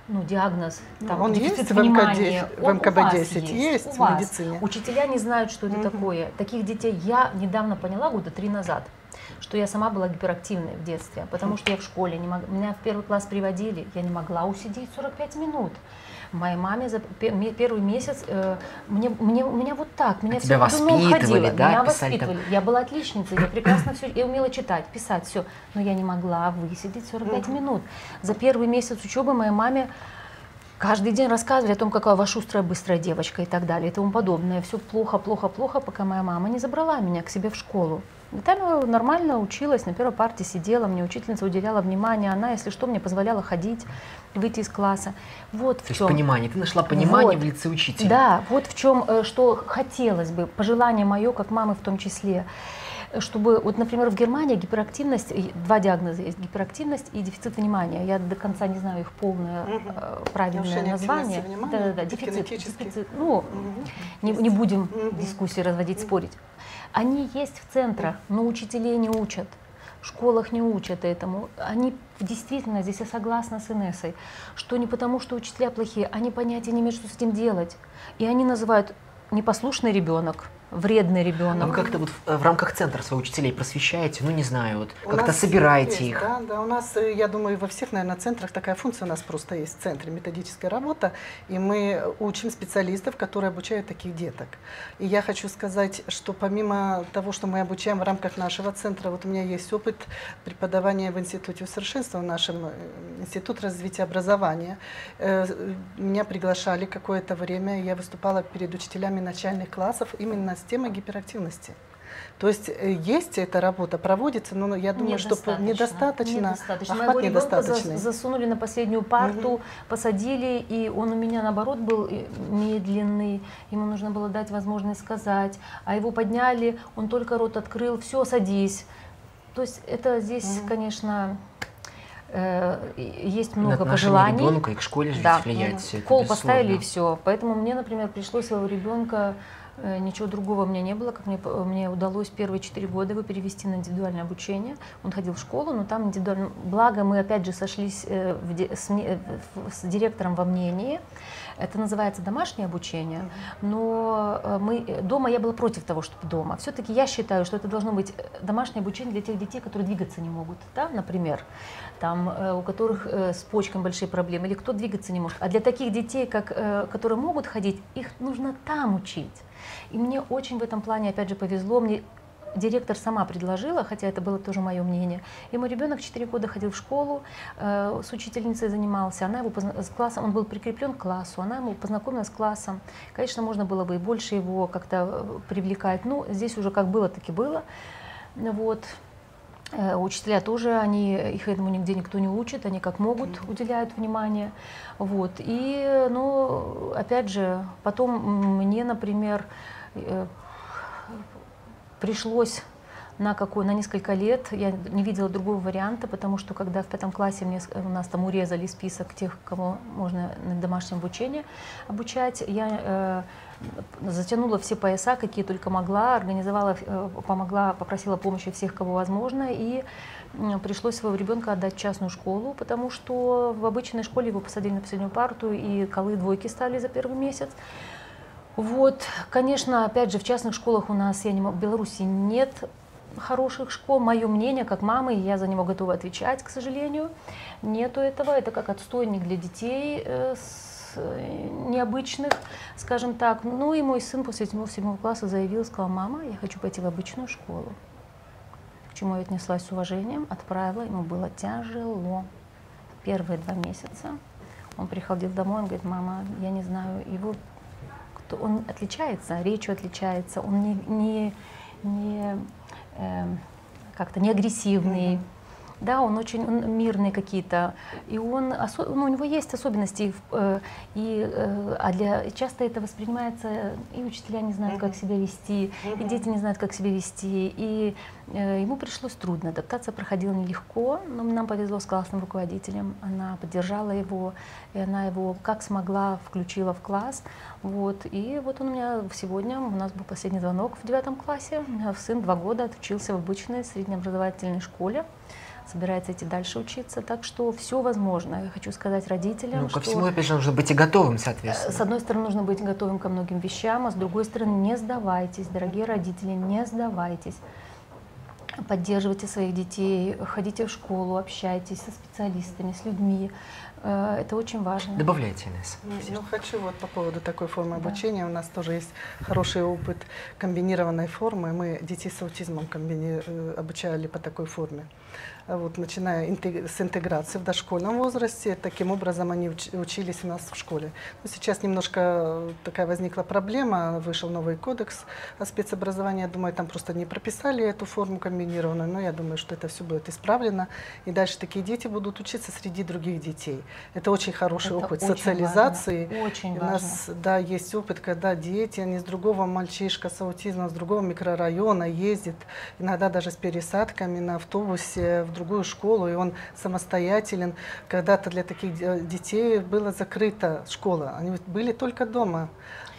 ну, диагноз. Там, Он дефицит есть внимания. МК-10, в Он у вас МКБ-10, есть у в вас. медицине. Учителя не знают, что это Мгм. такое. Таких детей я недавно поняла, года три назад, что я сама была гиперактивной в детстве, потому что я в школе, не мог, меня в первый класс приводили, я не могла усидеть 45 минут. Моей маме за первый месяц э, мне, мне, у меня вот так, меня А ума воспитывали, уходило, да, меня писали там? воспитывали. Я была отличницей, я прекрасно все, я умела читать, писать, все, но я не могла высидеть 45 минут. За первый месяц учебы моей маме каждый день рассказывали о том, какая вы шустрая, быстрая девочка и так далее и тому подобное. Все плохо, плохо, плохо, пока моя мама не забрала меня к себе в школу. И там я нормально училась, на первой парте сидела, мне учительница уделяла внимание, она, если что, мне позволяла ходить, выйти из класса. Вот в То есть чем. понимание. Ты нашла понимание Вот. в лице учителя. Да, вот в чем, э, что хотелось бы, пожелание мое, как мамы в том числе, чтобы, вот, например, в Германии гиперактивность, два диагноза есть, гиперактивность и дефицит внимания. Я до конца не знаю их полное э, правильное Нарушение название. активности внимания, Да-да-да, дефицит, дефицит. Ну, Мгм. не, не будем Мгм. дискуссии разводить, спорить. Они есть в центрах, но учителей не учат. В школах не учат этому. Они действительно, здесь я согласна с Инессой, что не потому, что учителя плохие, они понятия не имеют, что с этим делать. И они называют непослушный ребенок, вредный А вы ребенок. как-то вот в, в рамках центра своих учителей просвещаете, ну не знаю, вот как-то собираете есть, их. Да, да, у нас, э, я думаю, во всех, наверное, центрах такая функция у нас просто есть в центре, методическая работа, и мы учим специалистов, которые обучают таких деток. И я хочу сказать, что помимо того, что мы обучаем в рамках нашего центра, вот у меня есть опыт преподавания в Институте усовершенствования, в нашем э, Институт развития образования. Э, Меня приглашали какое-то время, я выступала перед учителями начальных классов именно с темой гиперактивности. То есть э, есть эта работа, проводится, но я думаю, что недостаточно, Недостаточно. охват Моего недостаточный. засунули на последнюю парту, посадили, и он у меня, наоборот, был э, медленный. Ему нужно было дать возможность сказать. А его подняли, он только рот открыл, все, садись. То есть это здесь, Мгм. конечно, э, есть На много отношение пожеланий. ребенка и к школе же Да. влияет Кол поставили и все. Поэтому мне, например, пришлось своего ребенка, ничего другого у меня не было, как мне, п- мне удалось первые четыре года его перевести на индивидуальное обучение. Он ходил в школу, но там индивидуально... Благо мы опять же сошлись э, в де- с, э, с директором во мнении. Это называется домашнее обучение. Но э, мы, э, дома я была против того, чтобы дома. Все-таки я считаю, что это должно быть э, домашнее обучение для тех детей, которые двигаться не могут. Да? Например, там, э, у которых э, с почками большие проблемы, или кто двигаться не может. А для таких детей, как, э, которые могут ходить, их нужно там учить. И мне очень в этом плане, опять же, повезло. Мне директор сама предложила, хотя это было тоже мое мнение. И мой ребенок 4 года ходил в школу, с учительницей занимался, она его с классом, он был прикреплен к классу, она ему познакомила с классом. Конечно, можно было бы и больше его как-то привлекать. Ну, здесь уже как было, так и было. Вот. Э, Учителя тоже, они, их этому нигде никто не учит, они как могут уделяют внимание. Вот. И, ну, опять же, потом мне, например, э, пришлось на какой, на несколько лет, я не видела другого варианта, потому что когда в пятом классе мне, у нас там урезали список тех, кого можно на домашнем обучении обучать, я э, затянула все пояса, какие только могла, организовала, э, помогла, попросила помощи всех, кого возможно, и пришлось своего ребенка отдать в частную школу, потому что в обычной школе его посадили на последнюю парту, и колы двойки стали за первый месяц. Вот, конечно, опять же, в частных школах у нас, я не могу, в Беларуси нет хороших школ. Мое мнение, как мамы, я за него готова отвечать, к сожалению, нету этого. Это как отстойник для детей э, с, необычных, скажем так. Ну и мой сын после седьмого, седьмого класса заявил, сказал, мама, я хочу пойти в обычную школу. К чему я отнеслась с уважением, отправила, ему было тяжело. Первые два месяца он приходил домой, он говорит, мама, я не знаю, его кто- он отличается, речью отличается, он не, не, не, эм, как-то не агрессивный. Да, он очень он мирный какие-то, и он ну, у него есть особенности, э, и э, а для часто это воспринимается и учителя не знают, как себя вести, и дети не знают, как себя вести, и э, ему пришлось трудно. Адаптация проходила нелегко, но нам повезло с классным руководителем, она поддержала его, и она его как смогла включила в класс, вот. И вот он у меня сегодня у нас был последний звонок в девятом классе, у меня сын два года отучился в обычной среднеобразовательной школе собирается идти дальше учиться. Так что все возможно. Я хочу сказать родителям, Ну, ко что всему, опять же, нужно быть и готовым, э, соответственно. с одной стороны нужно быть готовым ко многим вещам, а с другой стороны не сдавайтесь, дорогие родители, не сдавайтесь. Поддерживайте своих детей, ходите в школу, общайтесь со специалистами, с людьми. Э, Это очень важно. Добавляйте, Инесса. Ну, ну, хочу вот по поводу такой формы Да. обучения. У нас тоже есть хороший опыт комбинированной формы. Мы детей с аутизмом комбини- э, обучали по такой форме. А Вот, начиная с интеграции в дошкольном возрасте, таким образом они уч- учились у нас в школе. Но сейчас немножко э, такая возникла проблема, вышел новый кодекс о спецобразовании. Я думаю, там просто не прописали эту форму комбинированную, но я думаю, что это все будет исправлено. И дальше такие дети будут учиться среди других детей. Это очень хороший Это опыт очень социализации. важно, Очень У важно. нас, да, есть опыт, когда дети, они с другого мальчишка с аутизмом, с другого микрорайона ездит, иногда даже с пересадками на автобусе в другую школу, и он самостоятелен. Когда-то для таких де- детей была закрыта школа, они были только дома.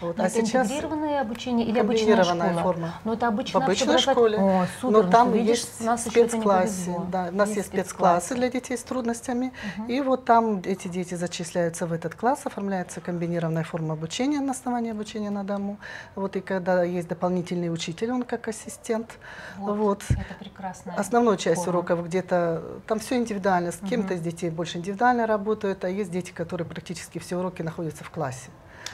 Вот. Но А это сейчас интегрированное обучение или обычная школа? форма. Ну, это В обычно обычной школе, О, супер, но ну, там видишь, есть нас спецклассы. Да, у нас есть, спецклассы для детей с трудностями. Мгм. И вот там эти дети зачисляются в этот класс, оформляется комбинированная форма обучения на основании обучения на дому. Вот и когда есть дополнительный учитель, он как ассистент. Вот, Вот. Это прекрасно. Основную часть форма. уроков где-то, там все индивидуально, с кем-то Мгм. из детей больше индивидуально работают, а есть дети, которые практически все уроки находятся в классе.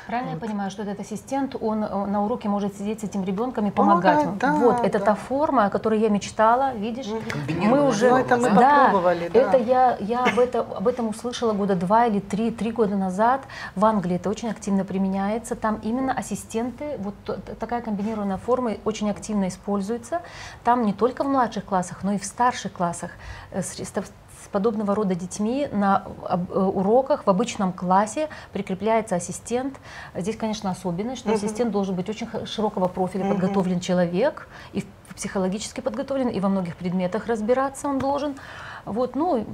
Правильно Вот. я понимаю, что этот ассистент, он э, на уроке может сидеть с этим ребенком и Помогать, ему? да, вот, это да. та форма, о которой я мечтала, видишь? Мы уже, Ну, это мы да, попробовали, да. это я, я об, это, об этом услышала года два или три, три года назад. В Англии это очень активно применяется. Там именно ассистенты, вот такая комбинированная форма очень активно используется. Там не только в младших классах, но и в старших классах э, с, подобного рода детьми на э, уроках в обычном классе прикрепляется ассистент. Здесь, конечно, особенность, что Мгм. ассистент должен быть очень широкого профиля, Мгм. подготовлен человек и психологически подготовлен, и во многих предметах разбираться он должен. Вот, ну,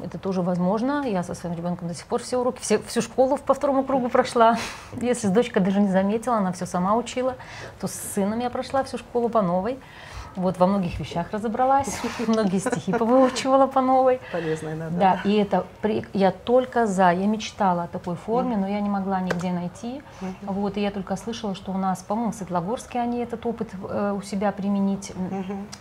это тоже возможно. Я со своим ребенком до сих пор все уроки, все, всю школу по второму кругу прошла. Если с дочкой даже не заметила, она все сама учила, то с сыном я прошла всю школу по новой. Вот во многих вещах разобралась, многие стихи повыучивала по новой. Полезно иногда. Да, и это я только за. Я мечтала о такой форме, но я не могла нигде найти. Вот, и я только слышала, что у нас, по-моему, в Светлогорске они этот опыт э, у себя применить.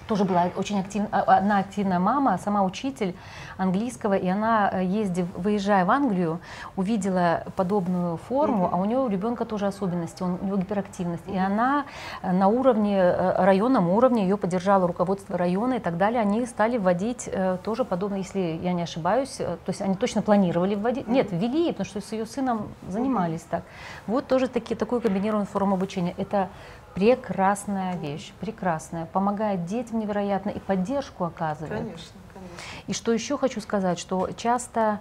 Тоже была очень активная, одна активная мама, сама учитель английского, и она, э, ездив, выезжая в Англию, увидела подобную форму, а у нее у ребенка тоже особенности, у него гиперактивность. И она э, на уровне, районном уровне, ее поддержало руководство района и так далее, они стали вводить э, тоже подобно, если я не ошибаюсь, э, то есть они точно планировали вводить, нет, ввели, потому что с ее сыном занимались так. Вот тоже таки, такую комбинированную форму обучения. Это прекрасная вещь, прекрасная, помогает детям невероятно и поддержку оказывает. Конечно, конечно. И что еще хочу сказать, что часто,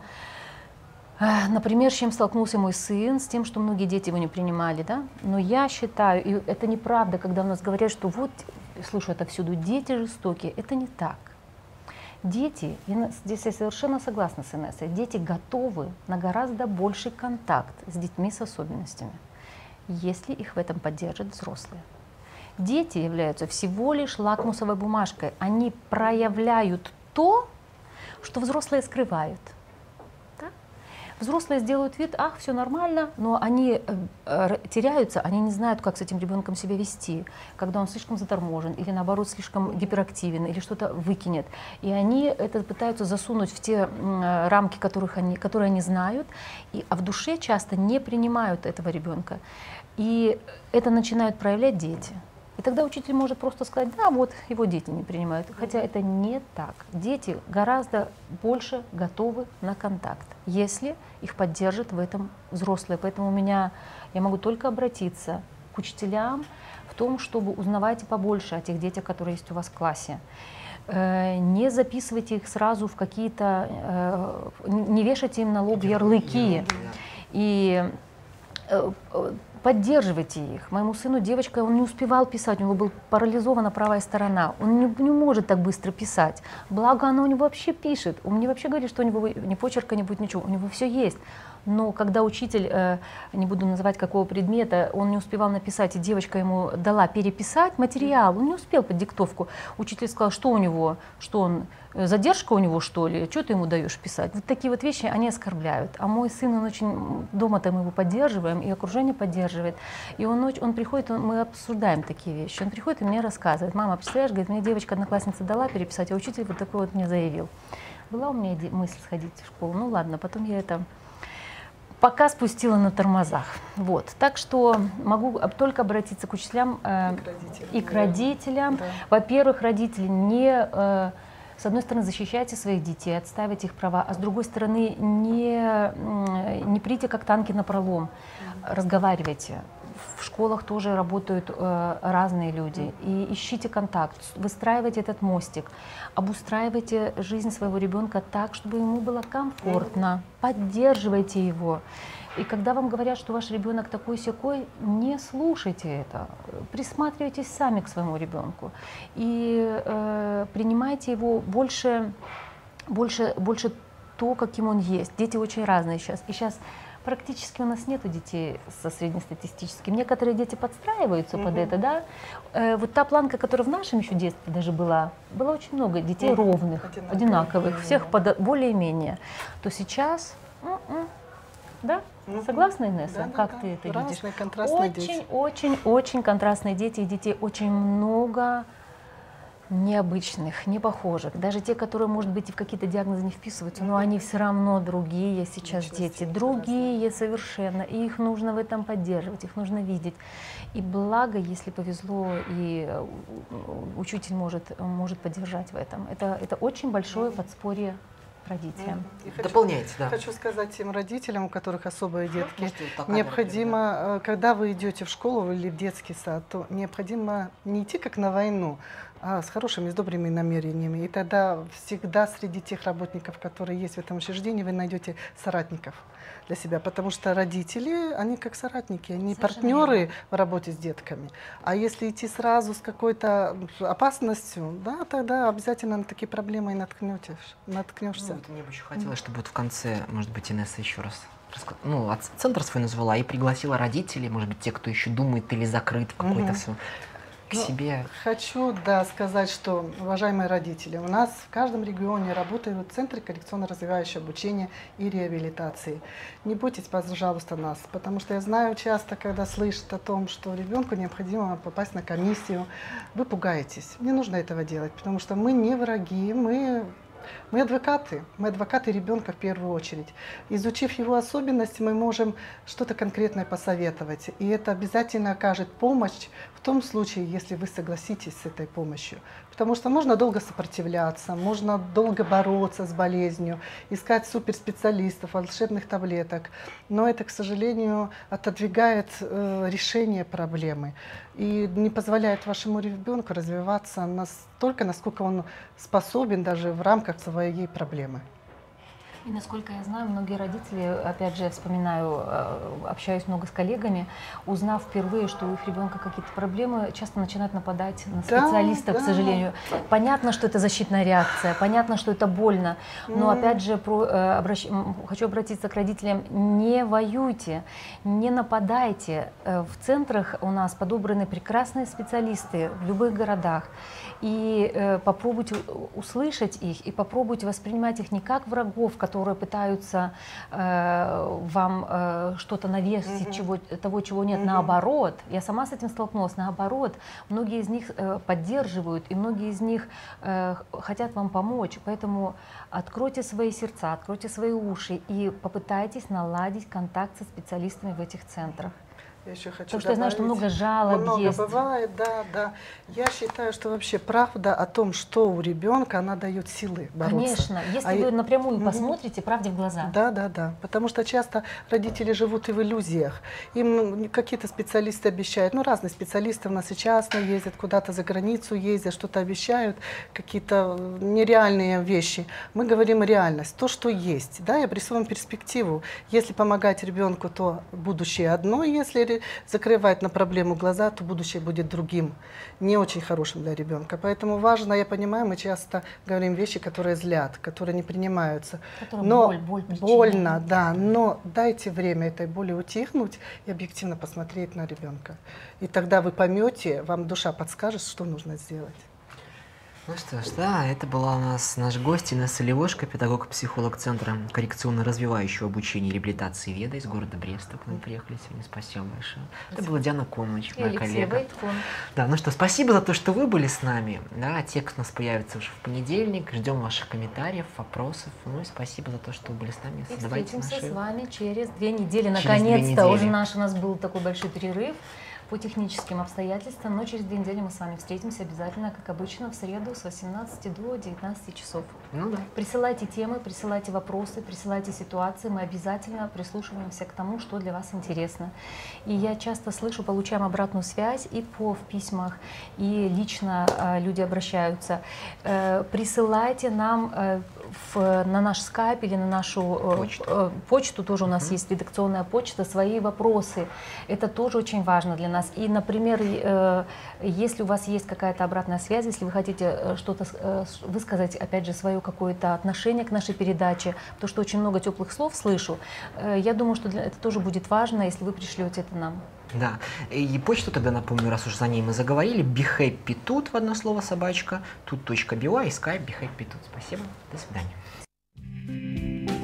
э, например, с чем столкнулся мой сын, с тем, что многие дети его не принимали, да, но я считаю, и это неправда, когда у нас говорят, что вот, слышу это всюду, дети жестокие, это не так. Дети, и здесь я совершенно согласна с Инессой, дети готовы на гораздо больший контакт с детьми с особенностями, если их в этом поддержат взрослые. Дети являются всего лишь лакмусовой бумажкой. Они проявляют то, что взрослые скрывают. Взрослые сделают вид, ах, все нормально, но они э, теряются, они не знают, как с этим ребенком себя вести, когда он слишком заторможен или наоборот слишком гиперактивен или что-то выкинет. И они это пытаются засунуть в те рамки, которых они, которые они знают, и, а в душе часто не принимают этого ребенка. И это начинают проявлять дети. И тогда учитель может просто сказать, да, вот его дети не принимают. Хотя это не так. Дети гораздо больше готовы на контакт, если их поддержат в этом взрослые. Поэтому у меня, я могу только обратиться к учителям в том, чтобы узнавайте побольше о тех детях, которые есть у вас в классе. Э, Не записывайте их сразу в какие-то, э, не вешайте им на лоб ярлыки. И э, поддерживайте их. Моему сыну девочка, он не успевал писать, у него была парализована правая сторона. Он не, не может так быстро писать. Благо, она у него вообще пишет. Он мне вообще говорит, что у него ни почерка не будет, ничего. У него все есть. Но когда учитель, э, не буду называть какого предмета, он не успевал написать, и девочка ему дала переписать материал, он не успел под диктовку. Учитель сказал, что у него, что он, задержка у него что ли, что ты ему даешь писать? Вот такие вот вещи, они оскорбляют. А мой сын, он очень, дома-то мы его поддерживаем, и окружение поддерживает. И он, он приходит, он- мы обсуждаем такие вещи. Он приходит и мне рассказывает, мама, представляешь, говорит, мне девочка, одноклассница дала переписать, а учитель вот такой вот мне заявил. Была у меня мысль сходить в школу, ну ладно, потом я это пока спустила на тормозах. Вот. Так что могу только обратиться к учителям э, И к родителям, и к да. родителям. Да. Во-первых, родители не, э, с одной стороны, защищайте своих детей, отставить их права, а с другой стороны, не, не прийти как танки на пролом, разговаривайте. В школах тоже работают э, разные люди. И ищите контакт, выстраивайте этот мостик, обустраивайте жизнь своего ребенка так, чтобы ему было комфортно, поддерживайте его. И когда вам говорят, что ваш ребенок такой секой, не слушайте это. Присматривайтесь сами к своему ребенку и э, принимайте его больше, больше, больше то, каким он есть. Дети очень разные сейчас. И сейчас практически у нас нету детей со среднестатистическим. Некоторые дети подстраиваются под это, да. Э, вот та планка, которая в нашем еще детстве даже была, было очень много детей Мгм. ровных, Одинаковых. одинаковых, всех более-менее. То сейчас, м-м, да, Мгм. согласна, Инесса? Да, да, как да. ты это Разные, видишь? контрастные очень, дети. очень, очень контрастные дети, и детей очень много необычных, непохожих. Даже те, которые, может быть, и в какие-то диагнозы не вписываются, но они все равно другие сейчас Личности дети, другие совершенно, и их нужно в этом поддерживать, их нужно видеть. И благо, если повезло, и э, учитель может, может поддержать в этом. Это, это очень большое подспорье родителям. И хочу- Дополняйте, да. Хочу сказать тем родителям, у которых особые детки, Можете вот необходимо, э, когда вы идете в школу или в детский сад, то необходимо не идти как на войну, с хорошими, с добрыми намерениями. И тогда всегда среди тех работников, которые есть в этом учреждении, вы найдете соратников для себя. Потому что родители, они как соратники, они Совершенно партнеры верно. в работе с детками. А если идти сразу с какой-то опасностью, да, тогда обязательно на такие проблемы и наткнетесь, наткнешься. Ну, вот мне бы еще хотелось, чтобы вот в конце, может быть, Инесса еще раз ну, центр свой назвала и пригласила родителей, может быть, те, кто еще думает или закрыт в какой-то Мгм. К Ну, себе. Хочу, да, сказать, что, уважаемые родители, у нас в каждом регионе работают центры коррекционно-развивающего обучения и реабилитации. Не бойтесь, пожалуйста, нас, потому что я знаю часто, когда слышат о том, что ребенку необходимо попасть на комиссию, вы пугаетесь. Не нужно этого делать, потому что мы не враги, мы мы адвокаты, мы адвокаты ребенка в первую очередь. Изучив его особенности, мы можем что-то конкретное посоветовать. И это обязательно окажет помощь в том случае, если вы согласитесь с этой помощью. Потому что можно долго сопротивляться, можно долго бороться с болезнью, искать суперспециалистов, волшебных таблеток. Но это, к сожалению, отодвигает э, решение проблемы и не позволяет вашему ребенку развиваться настолько, насколько он способен даже в рамках своей проблемы. И насколько я знаю, многие родители, опять же, я вспоминаю, э, общаюсь много с коллегами, узнав впервые, что у их ребенка какие-то проблемы, часто начинают нападать на Да, специалистов, да. к сожалению. Понятно, что это защитная реакция, понятно, что это больно, но М. опять же, про, э, обращ- хочу обратиться к родителям, не воюйте, не нападайте. Э, В центрах у нас подобраны прекрасные специалисты в любых городах. И попробуйте услышать их и попробуйте воспринимать их не как врагов, которые пытаются э, вам э, что-то навесить, Мгм. чего, того, чего нет. Мгм. Наоборот, я сама с этим столкнулась. Наоборот, многие из них э, поддерживают, и многие из них э, хотят вам помочь. Поэтому откройте свои сердца, откройте свои уши и попытайтесь наладить контакт со специалистами в этих центрах. Я еще хочу Потому что я знаю, что много жалоб Много есть. бывает, да, да. Я считаю, что вообще правда о том, что у ребенка, она дает силы бороться. Конечно, если А вы и- напрямую Мгм. посмотрите правде в глаза. Да, да, да. Потому что часто родители живут и в иллюзиях. Им какие-то специалисты обещают, ну, разные специалисты у нас и частно ездят, куда-то за границу ездят, что-то обещают, какие-то э, нереальные вещи. Мы говорим реальность, то, что есть. Да, и обрисуем перспективу. Если помогать ребенку, то будущее одно, если ре- закрывать на проблему глаза, то будущее будет другим, не очень хорошим для ребенка. Поэтому важно, я понимаю, мы часто говорим вещи, которые злят, которые не принимаются. Которая Но боль, боль причиняет. больно, да, но дайте время этой боли утихнуть и объективно посмотреть на ребенка. И тогда вы поймете, вам душа подскажет, что нужно сделать. Ну что ж, да, это была у нас наш гость Инесса Левошка, педагог-психолог Центра коррекционно-развивающего обучения и реабилитации Веда из города Бреста. К нам приехали сегодня. Спасибо большое. Это была Диана Комович, моя Алексей коллега. Войткун. Да, ну что, спасибо за то, что вы были с нами. Да, те, кто у нас появится уже в понедельник, ждем ваших комментариев, вопросов. Ну и спасибо за то, что вы были с нами. И Задавайте встретимся наши- с вами через две недели. Наконец-то уже наш у нас был такой большой перерыв по техническим обстоятельствам, но через две недели мы с вами встретимся обязательно, как обычно, в среду с 18 до 19 часов. Ну да. Присылайте темы, присылайте вопросы, присылайте ситуации. Мы обязательно прислушиваемся к тому, что для вас интересно. И я часто слышу, получаем обратную связь и по в письмах, и лично э, люди обращаются. Э, присылайте нам э, в- на наш скайп или на нашу э, Почту. э, почту, тоже у нас Мгм. есть редакционная почта, свои вопросы. Это тоже очень важно для нас. И, например, э, если у вас есть какая-то обратная связь, если вы хотите э, что-то э, высказать, опять же, свое какое-то отношение к нашей передаче, то, что очень много теплых слов слышу, э, я думаю, что для- это тоже будет важно, если вы пришлете это нам. Да. И почту тогда напомню, раз уж за ней мы заговорили. BeHappyTut в одно слово собачка, Тут точка тут.bio и skype тут. Спасибо. До свидания.